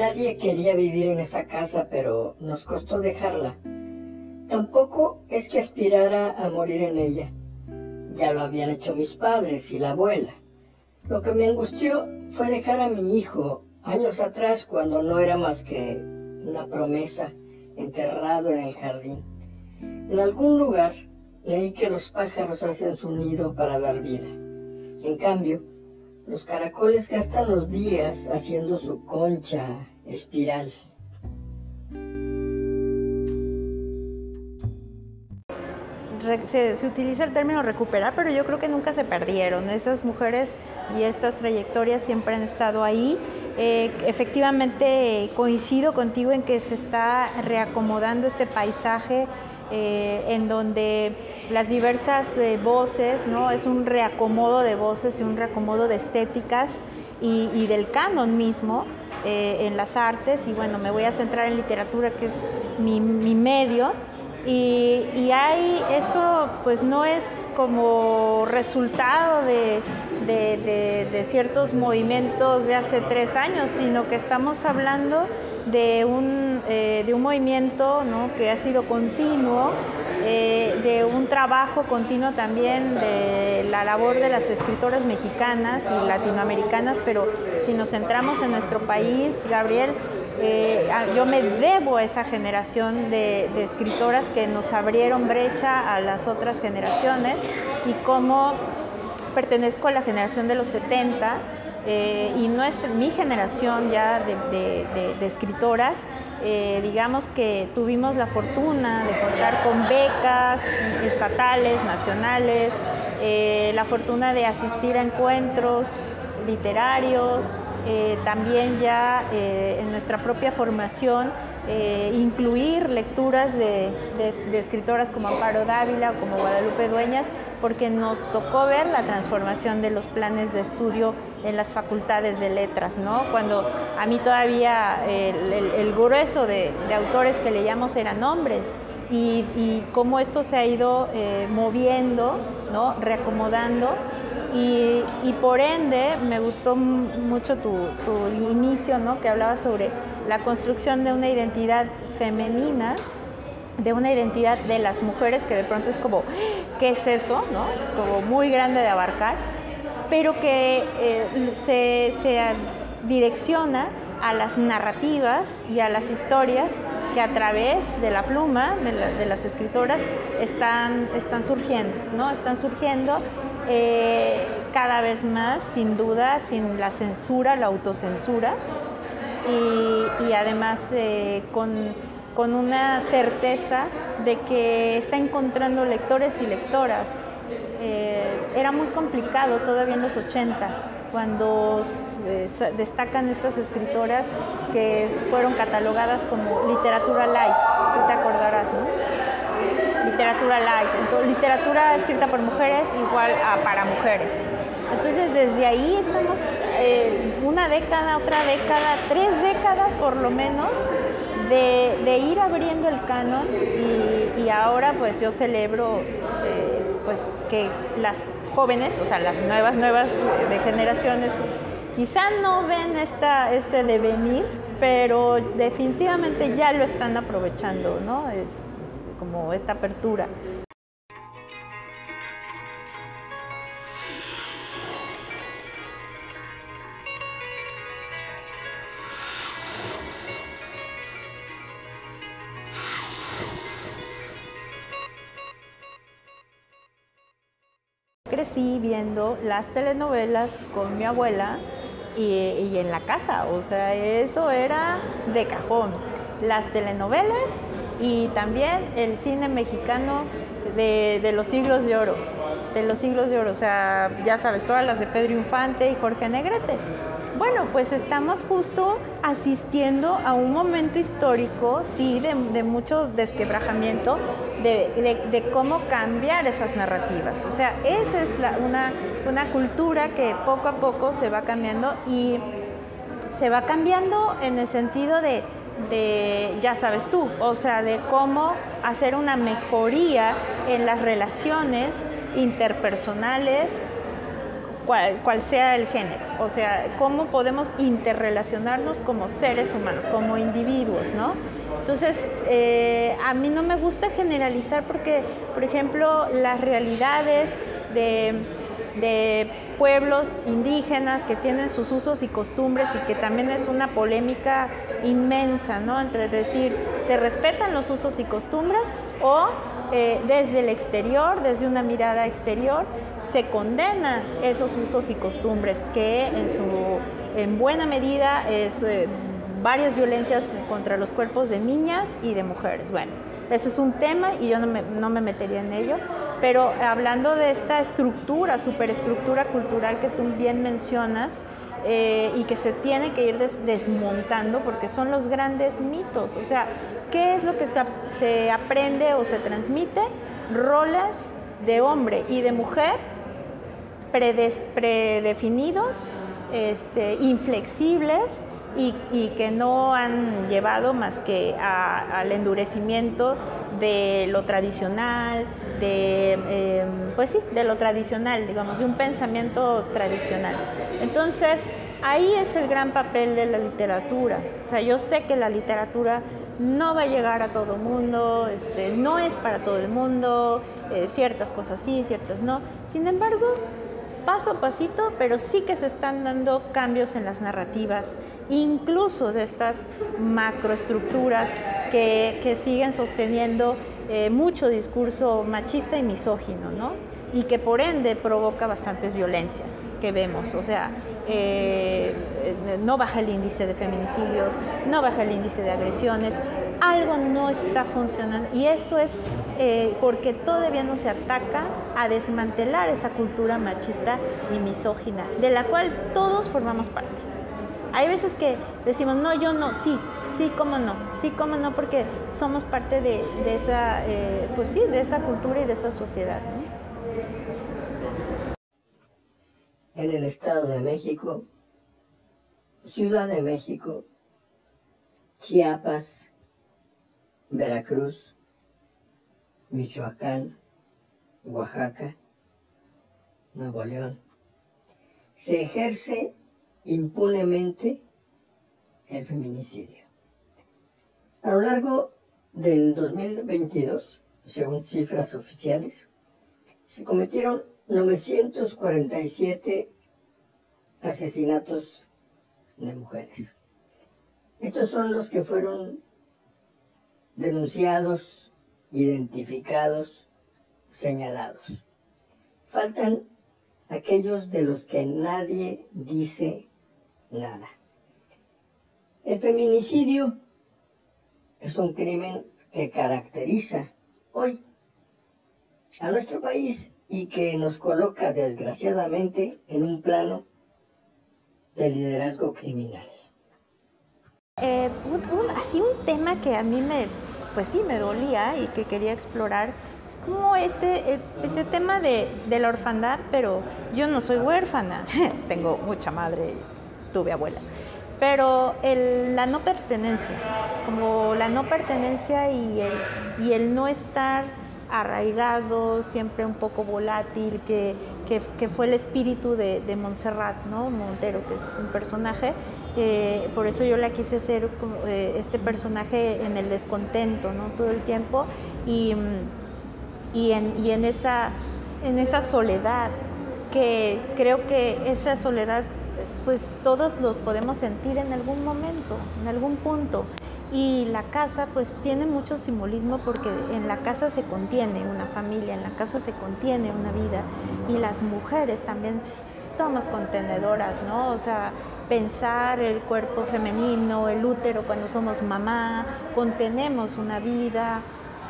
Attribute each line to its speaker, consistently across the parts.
Speaker 1: Nadie quería vivir en esa casa, pero nos costó dejarla. Tampoco es que aspirara a morir en ella. Ya lo habían hecho mis padres y la abuela. Lo que me angustió fue dejar a mi hijo años atrás cuando no era más que una promesa enterrado en el jardín. En algún lugar leí que los pájaros hacen su nido para dar vida. En cambio, los caracoles gastan los días haciendo su concha espiral.
Speaker 2: Se, utiliza el término recuperar, pero yo creo que nunca se perdieron. Esas mujeres y estas trayectorias siempre han estado ahí. Eh, efectivamente coincido contigo en que se está reacomodando este paisaje eh, en donde las diversas eh, voces, ¿no? es un reacomodo de voces y un reacomodo de estéticas y, y del canon mismo eh, en las artes y bueno, me voy a centrar en literatura que es mi, mi medio. Y, y, hay, esto pues no es como resultado de, de, de, de, ciertos movimientos de hace tres años, sino que estamos hablando de un, eh, de un movimiento que ha sido continuo, eh, de un trabajo continuo también de la labor de las escritoras mexicanas y latinoamericanas, pero si nos centramos en nuestro país, Gabriel, eh, yo me debo a esa generación de, escritoras que nos abrieron brecha a las otras generaciones y como pertenezco a la generación de los 70 eh, y nuestra, mi generación ya de escritoras, eh, digamos que tuvimos la fortuna de contar con becas estatales, nacionales, eh, la fortuna de asistir a encuentros literarios, eh, también ya en nuestra propia formación incluir lecturas de, escritoras como Amparo Dávila o como Guadalupe Dueñas, porque nos tocó ver la transformación de los planes de estudio en las facultades de letras, ¿no? Cuando a mí todavía el, el, el grueso de, de, autores que leíamos eran hombres. Y, y cómo esto se ha ido moviendo, ¿no? reacomodando y, y, por ende me gustó mucho tu, tu inicio, ¿no? que hablaba sobre la construcción de una identidad femenina, de una identidad de las mujeres, que de pronto es como, ¿qué es eso? ¿no? Es como muy grande de abarcar, pero que eh, se, se direcciona a las narrativas y a las historias que a través de la pluma de, la, de las escritoras están, están surgiendo, ¿no? Están surgiendo eh, cada vez más, sin duda, sin la censura, la autocensura, y, y además eh, con, con, una certeza de que está encontrando lectores y lectoras. Eh, era muy complicado todavía en los 80, cuando eh, destacan estas escritoras que fueron catalogadas como literatura light, tú te acordarás, ¿no? literatura light, entonces, literatura escrita por mujeres igual a para mujeres. Entonces desde ahí estamos eh, una década, otra década, tres décadas por lo menos de, ir abriendo el canon y, y, ahora pues yo celebro eh, pues que las jóvenes, o sea las nuevas, nuevas de generaciones, quizá no ven esta, este devenir, pero definitivamente ya lo están aprovechando, ¿no? Es, como esta apertura. Viendo las telenovelas con mi abuela y, en la casa, o sea, eso era de cajón. Las telenovelas y también el cine mexicano de, los siglos de oro, de los siglos de oro, o sea, ya sabes, todas las de Pedro Infante y Jorge Negrete. Bueno, pues estamos justo asistiendo a un momento histórico, sí, de, mucho desquebrajamiento, de, de, cómo cambiar esas narrativas. O sea, esa es la, una, una cultura que poco a poco se va cambiando y se va cambiando en el sentido de de, ya sabes tú, o sea, de cómo hacer una mejoría en las relaciones interpersonales cual, sea el género, o sea, cómo podemos interrelacionarnos como seres humanos, como individuos, ¿no? Entonces, eh, a mí no me gusta generalizar porque, por ejemplo, las realidades de, de pueblos indígenas que tienen sus usos y costumbres y que también es una polémica inmensa, ¿no? Entre decir, se respetan los usos y costumbres o eh, desde el exterior, desde una mirada exterior, se condenan esos usos y costumbres que en, su, en buena medida es eh, varias violencias contra los cuerpos de niñas y de mujeres. Bueno, ese es un tema y yo no me, no me metería en ello, pero hablando de esta estructura, superestructura cultural que tú bien mencionas, eh, y que se tiene que ir desmontando porque son los grandes mitos. O sea, ¿qué es lo que se, aprende o se transmite? Roles de hombre y de mujer predefinidos, este, inflexibles y, que no han llevado más que al endurecimiento de lo tradicional, de, em, pues sí, de lo tradicional, digamos, de un pensamiento tradicional. Entonces, ahí es el gran papel de la literatura. O sea, yo sé que la literatura no va a llegar a todo mundo, este, no es para todo el mundo, eh, ciertas cosas sí, ciertas no. Sin embargo, paso a pasito, pero sí que se están dando cambios en las narrativas, incluso de estas macroestructuras que, que siguen sosteniendo eh, mucho discurso machista y misógino, ¿no? Y que por ende provoca bastantes violencias que vemos. O sea, eh, no baja el índice de feminicidios, no baja el índice de agresiones, algo no está funcionando. Y eso es eh, porque todavía no se ataca a desmantelar esa cultura machista y misógina, de la cual todos formamos parte. Hay veces que decimos, no, yo no, sí, Sí, cómo no, sí, cómo no, porque somos parte de, esa, eh, pues sí, de esa cultura y de esa sociedad.
Speaker 1: En el Estado de México, Ciudad de México, Chiapas, Veracruz, Michoacán, Oaxaca, Nuevo León, se ejerce impunemente el feminicidio. A lo largo del 2022, según cifras oficiales, se cometieron 947 asesinatos de mujeres. Estos son los que fueron denunciados, identificados, señalados. Faltan aquellos de los que nadie dice nada. El feminicidio es un crimen que caracteriza hoy a nuestro país y que nos coloca desgraciadamente en un plano de liderazgo criminal.
Speaker 2: Eh, así un tema que a mí me, pues sí, me dolía y que quería explorar es como este, e, este tema de, la orfandad, pero yo no soy huérfana, tengo mucha madre, tuve abuela pero la no pertenencia, como la no pertenencia y el, y el no estar arraigado, siempre un poco volátil, que, fue el espíritu de, Montserrat, ¿no? Montero, que es un personaje. Eh, por eso yo la quise hacer eh, este personaje en el descontento, ¿no? Todo el tiempo y, y, en, y en, esa, en esa soledad, que creo que esa soledad pues todos lo podemos sentir en algún momento, en algún punto. Y la casa pues tiene mucho simbolismo porque en la casa se contiene una familia, en la casa se contiene una vida y las mujeres también somos contenedoras, ¿no? O sea, pensar el cuerpo femenino, el útero cuando somos mamá, contenemos una vida,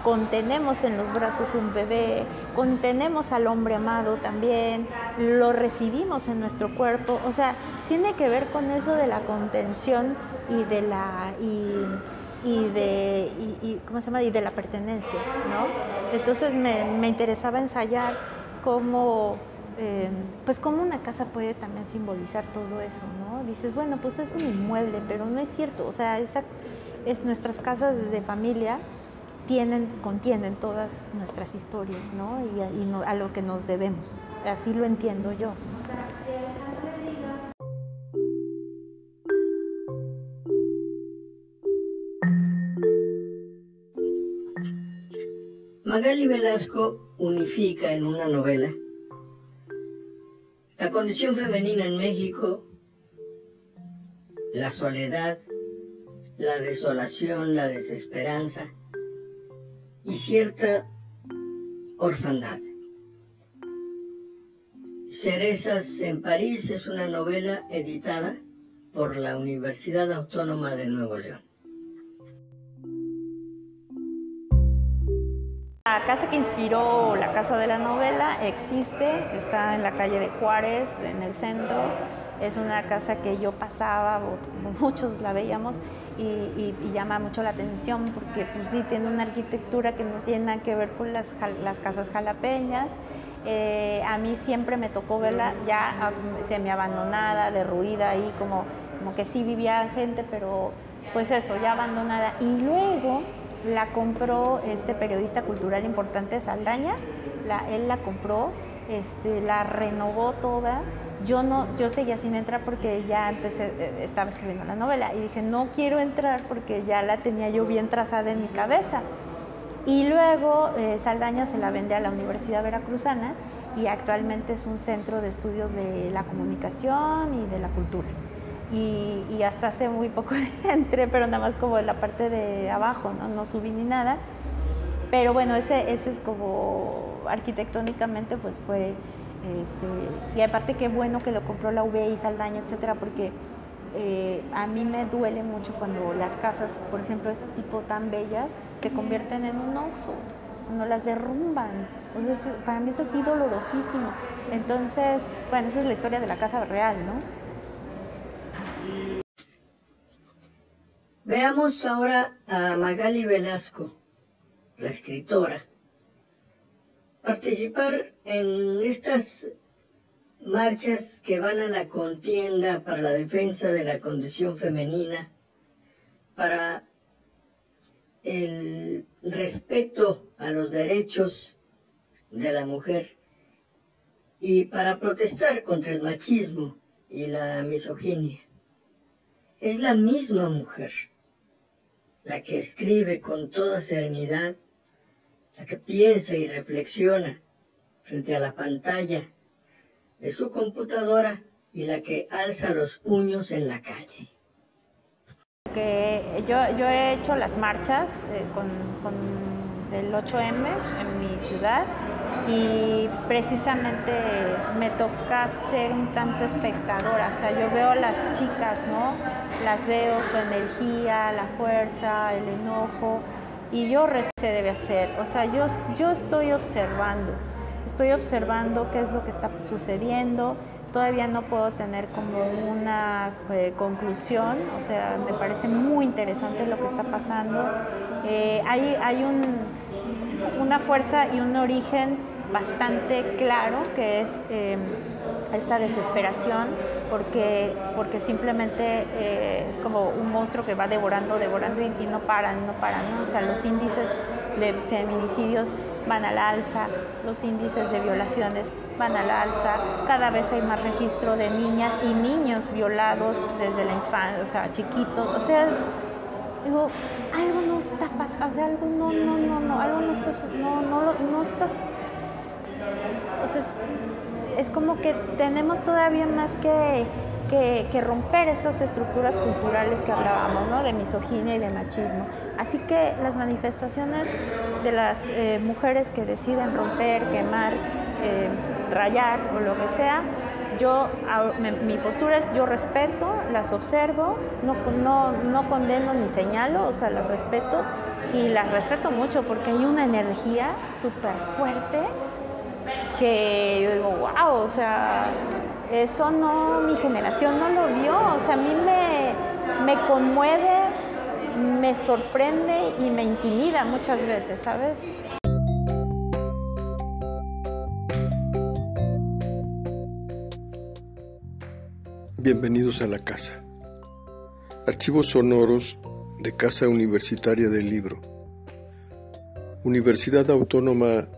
Speaker 2: contenemos en los brazos un bebé, contenemos al hombre amado también, lo recibimos en nuestro cuerpo, o sea, tiene que ver con eso de la contención y de la y, de ¿cómo se llama? y de la pertenencia, ¿no? Entonces me, interesaba ensayar cómo em, pues cómo una casa puede también simbolizar todo eso, ¿no? Dices, bueno, pues es un inmueble, pero no es cierto, o sea, esa, es nuestras casas de familia tienen, contienen todas nuestras historias, ¿no? Y, a lo que nos debemos. Así lo entiendo yo.
Speaker 1: Magali Velasco unifica en una novela la condición femenina en México, la soledad, la desolación, la desesperanza y cierta orfandad. Cerezas en París es una novela editada por la Universidad Autónoma de Nuevo León.
Speaker 2: La casa que inspiró la casa de la novela existe, está en la calle de Juárez, en el centro. Es una casa que yo pasaba, muchos la veíamos, y, llama mucho la atención porque pues, sí tiene una arquitectura que no tiene nada que ver con las, casas jalapeñas. Eh, a mí siempre me tocó verla ya semi-abandonada, derruida ahí, como, como que sí vivía gente, pero pues eso, ya abandonada. Y luego la compró este periodista cultural importante, Saldaña, él la compró, este, la renovó toda. Yo no, yo seguía sin entrar porque ya empecé, eh, estaba escribiendo la novela y dije, no quiero entrar porque ya la tenía yo bien trazada en mi cabeza. Y luego eh, Saldaña se la vende a la Universidad Veracruzana y actualmente es un centro de estudios de la comunicación y de la cultura y, hasta hace muy poco entré, pero nada más como en la parte de abajo, no, no subí ni nada. Pero bueno, ese, ese es como arquitectónicamente pues fue, este, y aparte qué bueno que lo compró la UB y Saldaña, etcétera, porque eh, a mí me duele mucho cuando las casas, por ejemplo, este tipo tan bellas, se convierten en un oxo, cuando las derrumban. Entonces, para mí es así dolorosísimo. Entonces, bueno, esa es la historia de la casa real, ¿no?
Speaker 1: Veamos ahora a Magali Velasco, la escritora, participar en estas marchas que van a la contienda para la defensa de la condición femenina, para el respeto a los derechos de la mujer y para protestar contra el machismo y la misoginia. Es la misma mujer la que escribe con toda serenidad, la que piensa y reflexiona frente a la pantalla de su computadora y la que alza los puños en la calle.
Speaker 2: Que yo, yo he hecho las marchas eh, con, con el 8M en mi ciudad y precisamente me toca ser un tanto espectadora, o sea, yo veo las chicas, ¿no? Las veo su energía, la fuerza, el enojo y yo se debe hacer, o sea, yo, yo estoy observando, estoy observando qué es lo que está sucediendo, todavía no puedo tener como una eh, conclusión, o sea, me parece muy interesante lo que está pasando. Eh, hay, hay un, una fuerza y un origen bastante claro que es eh, esta desesperación porque, porque simplemente es como un monstruo que va devorando, devorando y, no paran, no paran. O sea, los índices de feminicidios van al alza, los índices de violaciones van al alza, cada vez hay más registro de niñas y niños violados desde la infancia, o sea, chiquitos, o sea, digo, algo no está pasando, o sea, algo no, no, no, no, algo no está, no, no, no estás, o sea, es, es como que tenemos todavía más que que, romper esas estructuras culturales que hablábamos, ¿no? de misoginia y de machismo. Así que las manifestaciones de las eh, mujeres que deciden romper, quemar, eh, rayar o lo que sea, yo, mi postura es yo respeto, las observo, no, no, no condeno ni señalo, o sea, las respeto y las respeto mucho porque hay una energía súper fuerte que yo digo, wow, o sea, eso no, mi generación no lo vio, o sea, a mí me, conmueve, me sorprende y me intimida muchas veces, ¿sabes?
Speaker 3: Bienvenidos a la casa. Archivos sonoros de Casa Universitaria del Libro. Universidad Autónoma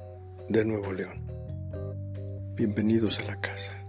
Speaker 3: de Nuevo León. Bienvenidos a la casa.